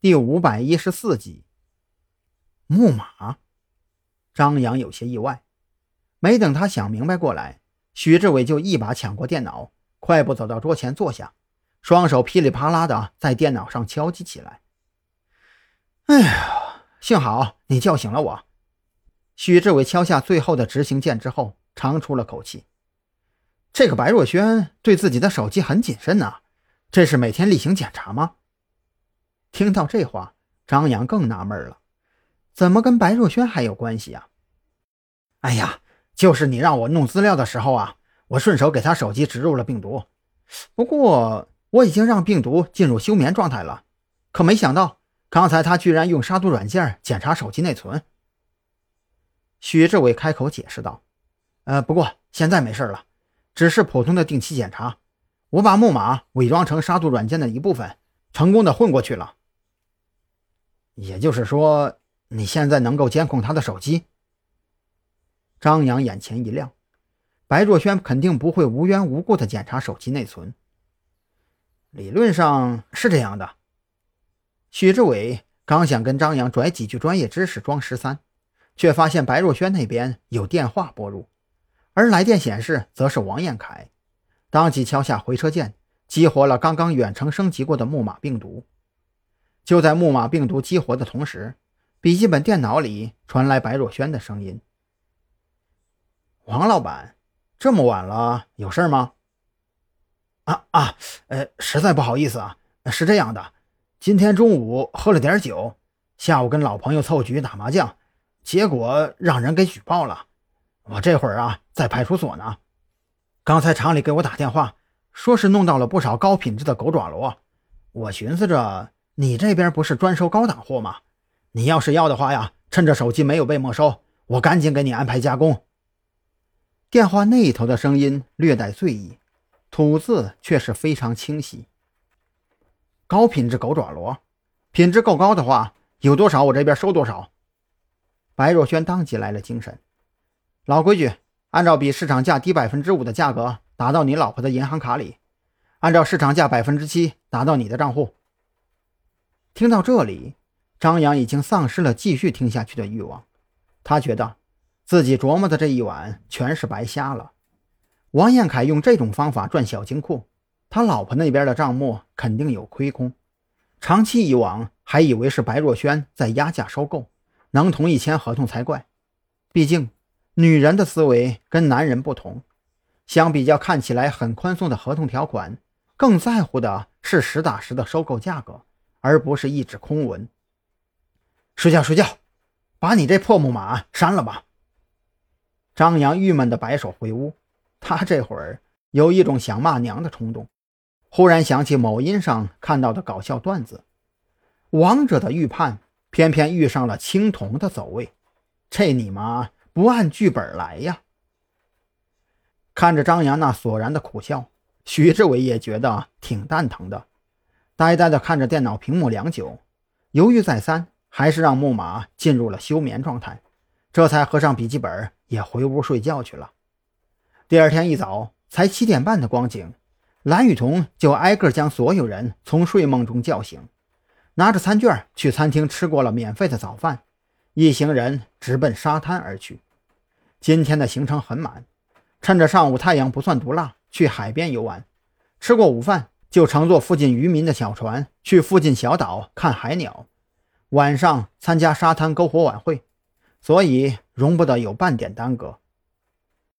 第五百一十四集。木马，张扬有些意外。没等他想明白过来，许志伟就一把抢过电脑，快步走到桌前坐下，双手噼里啪啦的在电脑上敲击起来。哎呀，幸好你叫醒了我。许志伟敲下最后的执行键之后，长出了口气。这个白若萱对自己的手机很谨慎呐，这是每天例行检查吗？听到这话，张扬更纳闷了，怎么跟白若萱还有关系啊？哎呀，就是你让我弄资料的时候啊，我顺手给他手机植入了病毒。不过我已经让病毒进入休眠状态了，可没想到刚才他居然用杀毒软件检查手机内存。许志伟开口解释道：“呃，不过现在没事了，只是普通的定期检查。我把木马伪装成杀毒软件的一部分，成功的混过去了。”也就是说，你现在能够监控他的手机？张扬眼前一亮，白若萱肯定不会无缘无故的检查手机内存。理论上是这样的。许志伟刚想跟张扬拽几句专业知识装十三，却发现白若萱那边有电话拨入，而来电显示则是王彦凯，当即敲下回车键，激活了刚刚远程升级过的木马病毒。就在木马病毒激活的同时，笔记本电脑里传来白若萱的声音：“王老板，这么晚了，有事吗？”“啊啊，呃，实在不好意思啊，是这样的，今天中午喝了点酒，下午跟老朋友凑局打麻将，结果让人给举报了。我这会儿啊在派出所呢。刚才厂里给我打电话，说是弄到了不少高品质的狗爪螺，我寻思着。”你这边不是专收高档货吗？你要是要的话呀，趁着手机没有被没收，我赶紧给你安排加工。电话那一头的声音略带醉意，吐字却是非常清晰。高品质狗爪螺，品质够高的话，有多少我这边收多少。白若萱当即来了精神，老规矩，按照比市场价低百分之五的价格打到你老婆的银行卡里，按照市场价百分之七打到你的账户。听到这里，张扬已经丧失了继续听下去的欲望。他觉得自己琢磨的这一晚全是白瞎了。王彦凯用这种方法赚小金库，他老婆那边的账目肯定有亏空。长期以往，还以为是白若萱在压价收购，能同意签合同才怪。毕竟，女人的思维跟男人不同，相比较看起来很宽松的合同条款，更在乎的是实打实的收购价格。而不是一纸空文。睡觉睡觉，把你这破木马删了吧。张扬郁闷地摆手回屋，他这会儿有一种想骂娘的冲动。忽然想起某音上看到的搞笑段子：王者的预判偏偏遇上了青铜的走位，这你妈不按剧本来呀！看着张扬那索然的苦笑，徐志伟也觉得挺蛋疼的。呆呆地看着电脑屏幕良久，犹豫再三，还是让木马进入了休眠状态，这才合上笔记本，也回屋睡觉去了。第二天一早，才七点半的光景，蓝雨桐就挨个将所有人从睡梦中叫醒，拿着餐券去餐厅吃过了免费的早饭，一行人直奔沙滩而去。今天的行程很满，趁着上午太阳不算毒辣，去海边游玩，吃过午饭。就乘坐附近渔民的小船去附近小岛看海鸟，晚上参加沙滩篝火晚会，所以容不得有半点耽搁。